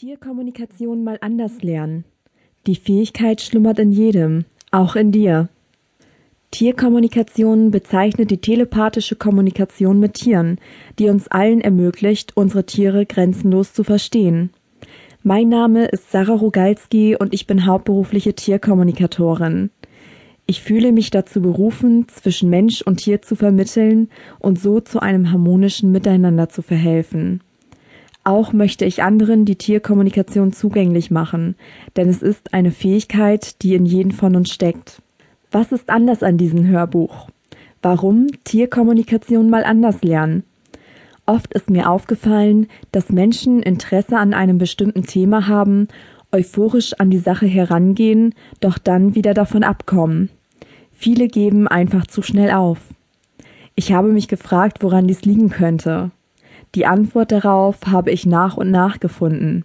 Tierkommunikation mal anders lernen. Die Fähigkeit schlummert in jedem, auch in dir. Tierkommunikation bezeichnet die telepathische Kommunikation mit Tieren, die uns allen ermöglicht, unsere Tiere grenzenlos zu verstehen. Mein Name ist Sarah Rogalski und ich bin hauptberufliche Tierkommunikatorin. Ich fühle mich dazu berufen, zwischen Mensch und Tier zu vermitteln und so zu einem harmonischen Miteinander zu verhelfen. Auch möchte ich anderen die Tierkommunikation zugänglich machen, denn es ist eine Fähigkeit, die in jedem von uns steckt. Was ist anders an diesem Hörbuch? Warum Tierkommunikation mal anders lernen? Oft ist mir aufgefallen, dass Menschen Interesse an einem bestimmten Thema haben, euphorisch an die Sache herangehen, doch dann wieder davon abkommen. Viele geben einfach zu schnell auf. Ich habe mich gefragt, woran dies liegen könnte. Die Antwort darauf habe ich nach und nach gefunden.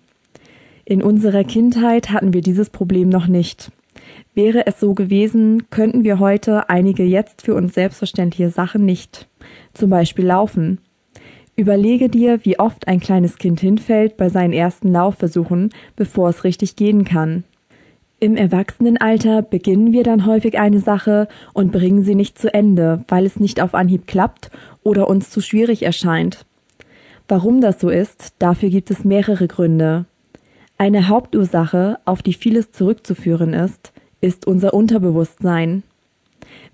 In unserer Kindheit hatten wir dieses Problem noch nicht. Wäre es so gewesen, könnten wir heute einige jetzt für uns selbstverständliche Sachen nicht. Zum Beispiel laufen. Überlege dir, wie oft ein kleines Kind hinfällt bei seinen ersten Laufversuchen, bevor es richtig gehen kann. Im Erwachsenenalter beginnen wir dann häufig eine Sache und bringen sie nicht zu Ende, weil es nicht auf Anhieb klappt oder uns zu schwierig erscheint. Warum das so ist, dafür gibt es mehrere Gründe. Eine Hauptursache, auf die vieles zurückzuführen ist, ist unser Unterbewusstsein.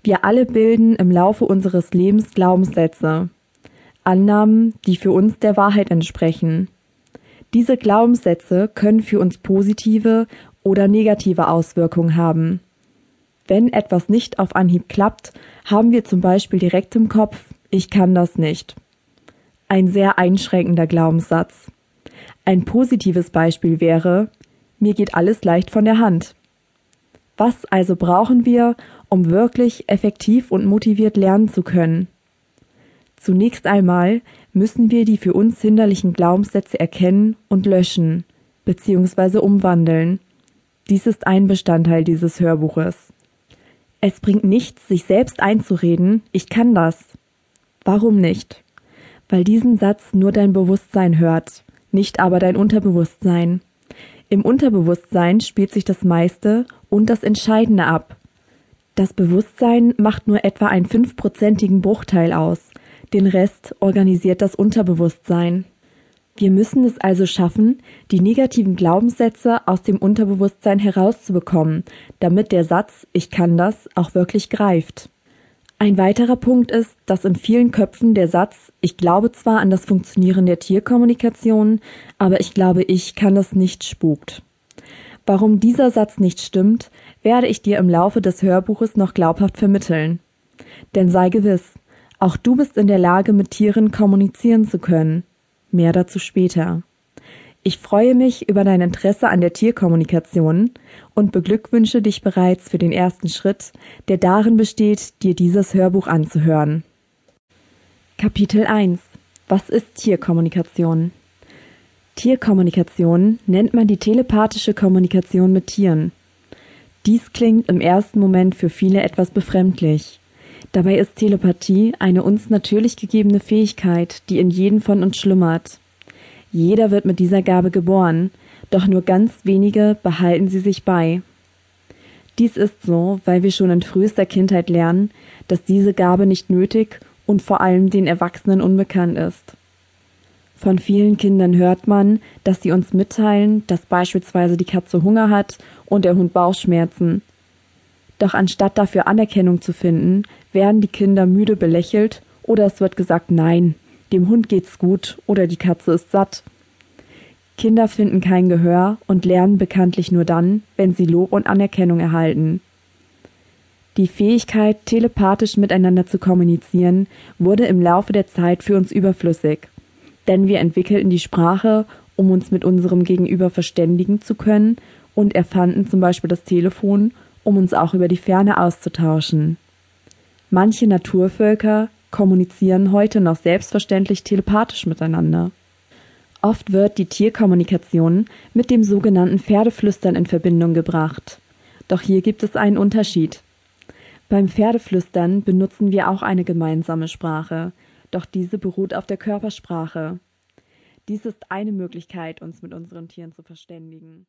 Wir alle bilden im Laufe unseres Lebens Glaubenssätze, Annahmen, die für uns der Wahrheit entsprechen. Diese Glaubenssätze können für uns positive oder negative Auswirkungen haben. Wenn etwas nicht auf Anhieb klappt, haben wir zum Beispiel direkt im Kopf, ich kann das nicht ein sehr einschränkender Glaubenssatz. Ein positives Beispiel wäre, mir geht alles leicht von der Hand. Was also brauchen wir, um wirklich effektiv und motiviert lernen zu können? Zunächst einmal müssen wir die für uns hinderlichen Glaubenssätze erkennen und löschen bzw. umwandeln. Dies ist ein Bestandteil dieses Hörbuches. Es bringt nichts, sich selbst einzureden, ich kann das. Warum nicht? Weil diesen Satz nur dein Bewusstsein hört, nicht aber dein Unterbewusstsein. Im Unterbewusstsein spielt sich das meiste und das Entscheidende ab. Das Bewusstsein macht nur etwa einen fünfprozentigen Bruchteil aus, den Rest organisiert das Unterbewusstsein. Wir müssen es also schaffen, die negativen Glaubenssätze aus dem Unterbewusstsein herauszubekommen, damit der Satz Ich kann das auch wirklich greift. Ein weiterer Punkt ist, dass in vielen Köpfen der Satz Ich glaube zwar an das Funktionieren der Tierkommunikation, aber ich glaube, ich kann das nicht spukt. Warum dieser Satz nicht stimmt, werde ich dir im Laufe des Hörbuches noch glaubhaft vermitteln. Denn sei gewiss, auch du bist in der Lage, mit Tieren kommunizieren zu können. Mehr dazu später. Ich freue mich über dein Interesse an der Tierkommunikation und beglückwünsche dich bereits für den ersten Schritt, der darin besteht, dir dieses Hörbuch anzuhören. Kapitel 1 Was ist Tierkommunikation? Tierkommunikation nennt man die telepathische Kommunikation mit Tieren. Dies klingt im ersten Moment für viele etwas befremdlich. Dabei ist Telepathie eine uns natürlich gegebene Fähigkeit, die in jedem von uns schlummert. Jeder wird mit dieser Gabe geboren, doch nur ganz wenige behalten sie sich bei. Dies ist so, weil wir schon in frühester Kindheit lernen, dass diese Gabe nicht nötig und vor allem den Erwachsenen unbekannt ist. Von vielen Kindern hört man, dass sie uns mitteilen, dass beispielsweise die Katze Hunger hat und der Hund Bauchschmerzen. Doch anstatt dafür Anerkennung zu finden, werden die Kinder müde belächelt oder es wird gesagt, nein, dem Hund geht's gut oder die Katze ist satt. Kinder finden kein Gehör und lernen bekanntlich nur dann, wenn sie Lob und Anerkennung erhalten. Die Fähigkeit, telepathisch miteinander zu kommunizieren, wurde im Laufe der Zeit für uns überflüssig, denn wir entwickelten die Sprache, um uns mit unserem Gegenüber verständigen zu können und erfanden zum Beispiel das Telefon, um uns auch über die Ferne auszutauschen. Manche Naturvölker kommunizieren heute noch selbstverständlich telepathisch miteinander. Oft wird die Tierkommunikation mit dem sogenannten Pferdeflüstern in Verbindung gebracht. Doch hier gibt es einen Unterschied. Beim Pferdeflüstern benutzen wir auch eine gemeinsame Sprache, doch diese beruht auf der Körpersprache. Dies ist eine Möglichkeit, uns mit unseren Tieren zu verständigen.